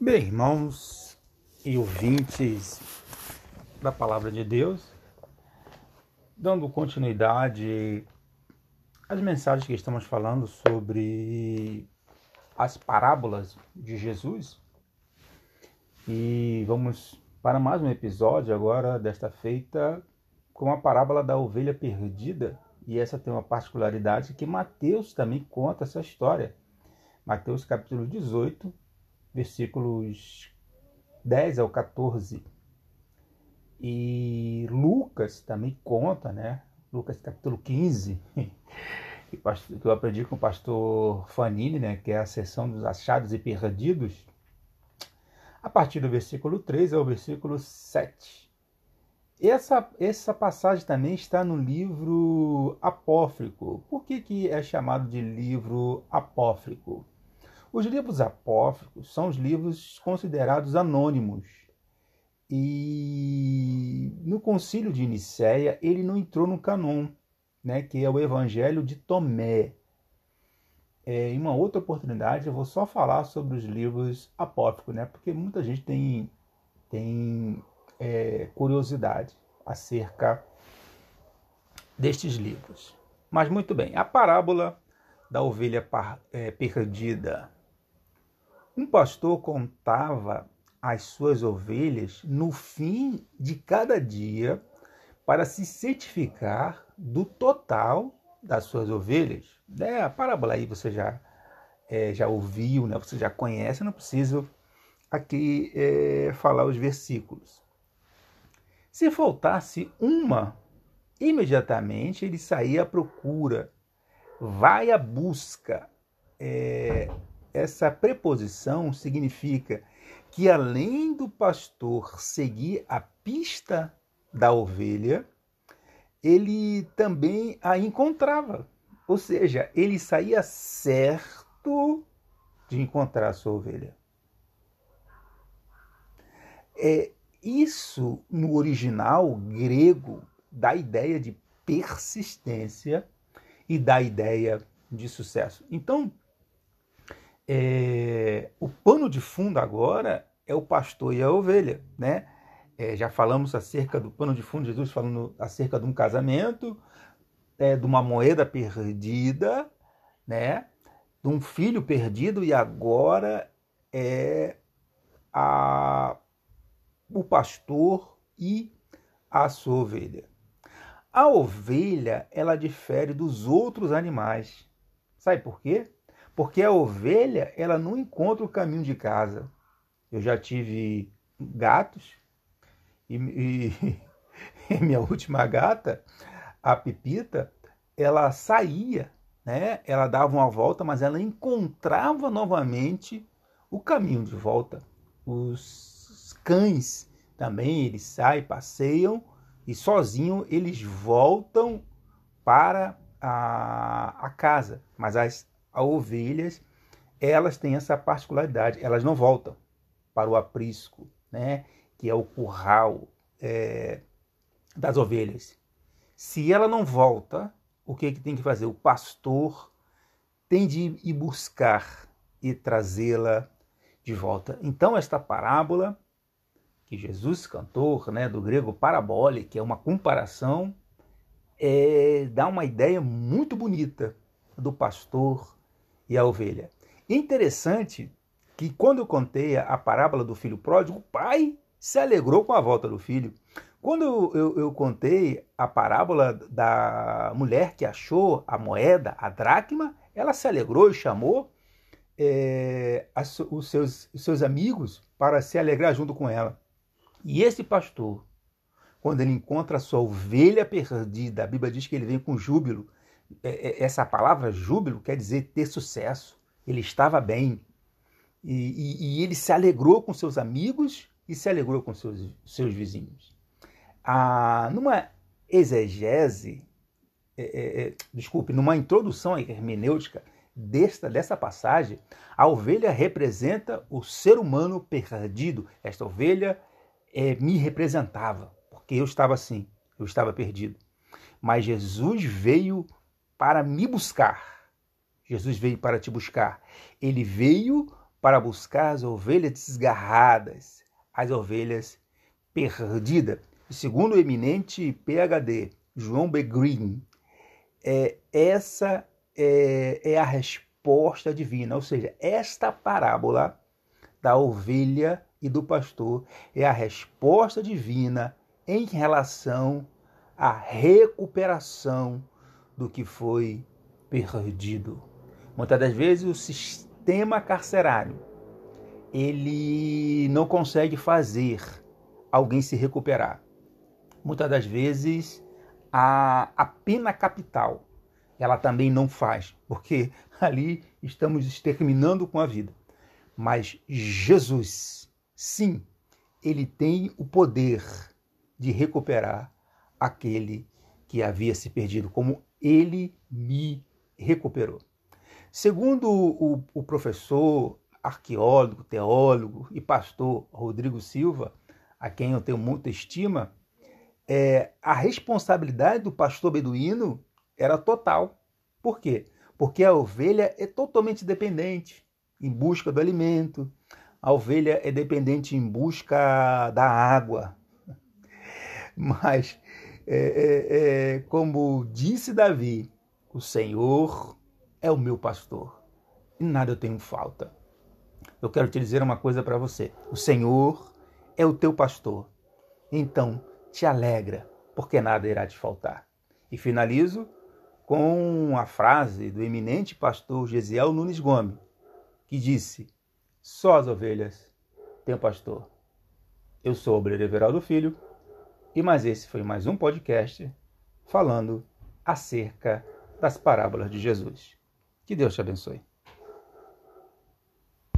Bem, irmãos e ouvintes da Palavra de Deus, dando continuidade às mensagens que estamos falando sobre as parábolas de Jesus. E vamos para mais um episódio agora, desta feita, com a parábola da ovelha perdida. E essa tem uma particularidade que Mateus também conta essa história. Mateus capítulo 18, versículos 10 ao 14. E Lucas também conta, né? Lucas capítulo 15, que eu aprendi com o pastor Fanini, né? Que é a seção dos achados e perdidos. A partir do versículo 3 ao versículo 7. Essa, essa passagem também está no livro apócrifo. Por que, que é chamado de livro apócrifo? Os livros apócrifos são os livros considerados anônimos. E no concílio de Nicéia, ele não entrou no canon, né, que é o Evangelho de Tomé. É, em uma outra oportunidade, eu vou só falar sobre os livros apócrifos, né, porque muita gente tem, tem é, curiosidade acerca destes livros. Mas muito bem, a parábola da ovelha é, perdida um pastor contava as suas ovelhas no fim de cada dia para se certificar do total das suas ovelhas. É, a parábola aí você já, é, já ouviu, né? você já conhece, não preciso aqui é, falar os versículos. Se faltasse uma, imediatamente ele saía à procura, vai à busca. É, essa preposição significa que além do pastor seguir a pista da ovelha, ele também a encontrava. Ou seja, ele saía certo de encontrar a sua ovelha. É, isso, no original grego, dá ideia de persistência e dá ideia de sucesso. Então, é, o pano de fundo agora é o pastor e a ovelha, né? É, já falamos acerca do pano de fundo, Jesus falando acerca de um casamento, é, de uma moeda perdida, né? De um filho perdido e agora é a, o pastor e a sua ovelha. A ovelha ela difere dos outros animais. Sabe por quê? Porque a ovelha, ela não encontra o caminho de casa. Eu já tive gatos e, e, e minha última gata, a Pipita, ela saía, né? Ela dava uma volta, mas ela encontrava novamente o caminho de volta. Os cães também, eles saem, passeiam e sozinho eles voltam para a, a casa. Mas as, a ovelhas, elas têm essa particularidade, elas não voltam para o aprisco, né, que é o curral é, das ovelhas. Se ela não volta, o que, que tem que fazer? O pastor tem de ir buscar e trazê-la de volta. Então, esta parábola que Jesus cantou, né, do grego parabole, que é uma comparação, é, dá uma ideia muito bonita do pastor e a ovelha. Interessante que quando eu contei a parábola do filho pródigo, o pai se alegrou com a volta do filho. Quando eu, eu, eu contei a parábola da mulher que achou a moeda, a dracma, ela se alegrou e chamou é, as, os, seus, os seus amigos para se alegrar junto com ela. E esse pastor, quando ele encontra a sua ovelha perdida, a Bíblia diz que ele vem com júbilo, essa palavra júbilo quer dizer ter sucesso. Ele estava bem. E, e, e ele se alegrou com seus amigos e se alegrou com seus, seus vizinhos. Ah, numa exegese, é, é, é, desculpe, numa introdução hermenêutica desta, dessa passagem, a ovelha representa o ser humano perdido. Esta ovelha é, me representava, porque eu estava assim, eu estava perdido. Mas Jesus veio para me buscar. Jesus veio para te buscar. Ele veio para buscar as ovelhas desgarradas, as ovelhas perdidas. Segundo o eminente PhD João B. Green, é, essa é, é a resposta divina, ou seja, esta parábola da ovelha e do pastor é a resposta divina em relação à recuperação do que foi perdido. Muitas das vezes o sistema carcerário ele não consegue fazer alguém se recuperar. Muitas das vezes a, a pena capital ela também não faz, porque ali estamos exterminando com a vida. Mas Jesus, sim, ele tem o poder de recuperar aquele que havia se perdido, como ele me recuperou. Segundo o, o professor, arqueólogo, teólogo e pastor Rodrigo Silva, a quem eu tenho muita estima, é, a responsabilidade do pastor beduíno era total. Por quê? Porque a ovelha é totalmente dependente em busca do alimento, a ovelha é dependente em busca da água. Mas, é, é, é, como disse Davi, o Senhor é o meu pastor e nada eu tenho falta. Eu quero te dizer uma coisa para você: o Senhor é o teu pastor. Então, te alegra, porque nada irá te faltar. E finalizo com a frase do eminente pastor Gesiel Nunes Gomes, que disse: Só as ovelhas têm pastor. Eu sou o Obreiro Filho, e mais esse foi mais um podcast falando acerca das parábolas de Jesus. Que Deus te abençoe.